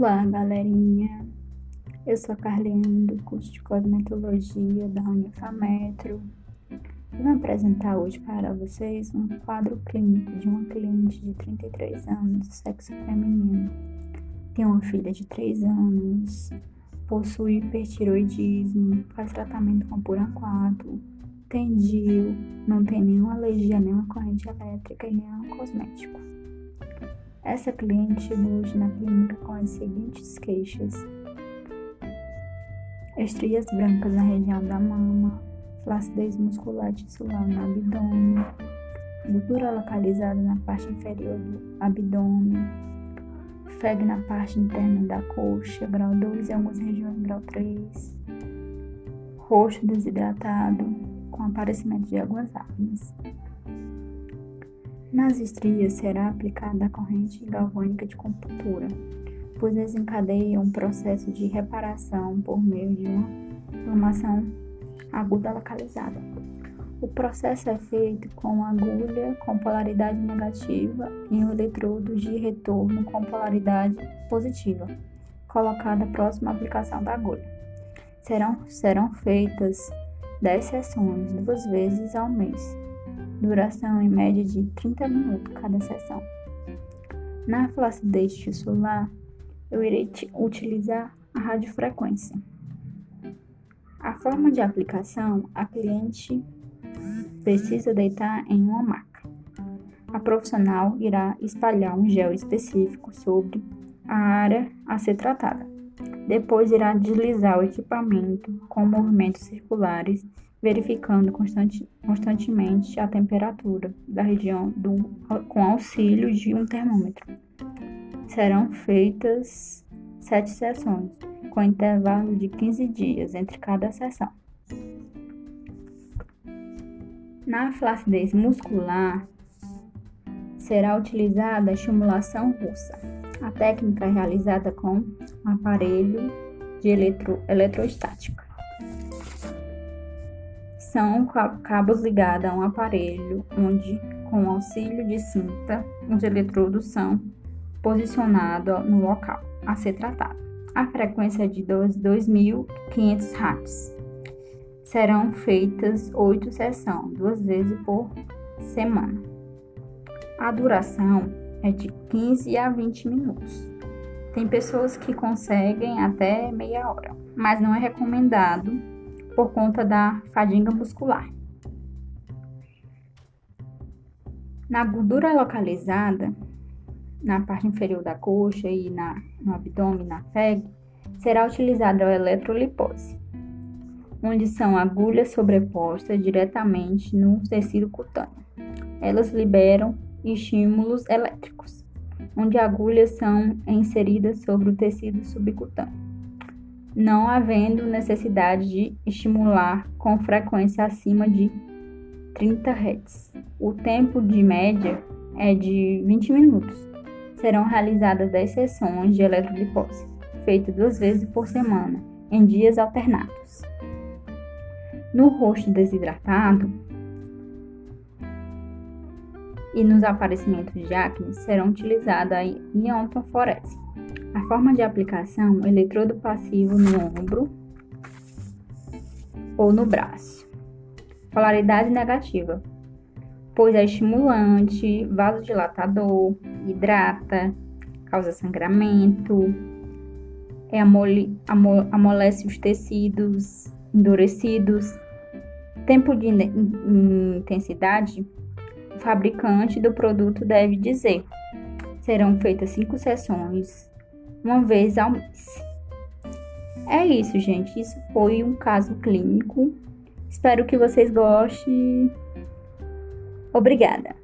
Olá, galerinha. Eu sou a Carlinha do curso de Cosmetologia da Unifametro. Vou apresentar hoje para vocês um quadro clínico de uma cliente de 33 anos, sexo feminino. Tem uma filha de 3 anos, possui hipertiroidismo, faz tratamento com 4, tem DIU, não tem nenhuma alergia nenhuma corrente elétrica e nenhum cosmético. Essa cliente chegou hoje na clínica com as seguintes queixas: estrias brancas na região da mama, flacidez muscular tissular no abdômen, gordura localizada na parte inferior do abdômen, febre na parte interna da coxa, grau 2 e algumas regiões grau 3, rosto desidratado, com aparecimento de águas ácidas. Nas estrias será aplicada a corrente galvânica de computura, pois desencadeia um processo de reparação por meio de uma inflamação aguda localizada. O processo é feito com agulha com polaridade negativa e um eletrodo de retorno com polaridade positiva, colocada próximo à aplicação da agulha. Serão, serão feitas 10 sessões, duas vezes ao mês, duração em média de 30 minutos cada sessão. Na flacidez tissular, eu irei utilizar a radiofrequência. A forma de aplicação, a cliente precisa deitar em uma maca. A profissional irá espalhar um gel específico sobre a área a ser tratada. Depois irá deslizar o equipamento com movimentos circulares verificando constante, constantemente a temperatura da região do, com auxílio de um termômetro. Serão feitas sete sessões, com intervalo de 15 dias entre cada sessão. Na flacidez muscular, será utilizada a estimulação russa. A técnica é realizada com um aparelho de eletro, eletrostática são cabos ligados a um aparelho onde, com auxílio de cinta, os eletrodos são posicionados no local a ser tratado. A frequência é de 2.500 Hz. Serão feitas oito sessões, duas vezes por semana. A duração é de 15 a 20 minutos. Tem pessoas que conseguem até meia hora, mas não é recomendado por conta da fadiga muscular. Na gordura localizada, na parte inferior da coxa e na, no abdômen, na FEG, será utilizada a eletrolipose, onde são agulhas sobrepostas diretamente no tecido cutâneo. Elas liberam estímulos elétricos, onde agulhas são inseridas sobre o tecido subcutâneo não havendo necessidade de estimular com frequência acima de 30 Hz. O tempo de média é de 20 minutos. Serão realizadas 10 sessões de eletrolipose, feitas duas vezes por semana, em dias alternados. No rosto desidratado e nos aparecimentos de acne serão utilizadas a iontoforese a forma de aplicação, eletrodo passivo no ombro ou no braço. Polaridade negativa, pois é estimulante, vasodilatador, hidrata, causa sangramento, é amole, amole, amolece os tecidos endurecidos. Tempo de intensidade, o fabricante do produto deve dizer. Serão feitas cinco sessões uma vez ao mês. É isso, gente. Isso foi um caso clínico. Espero que vocês gostem. Obrigada.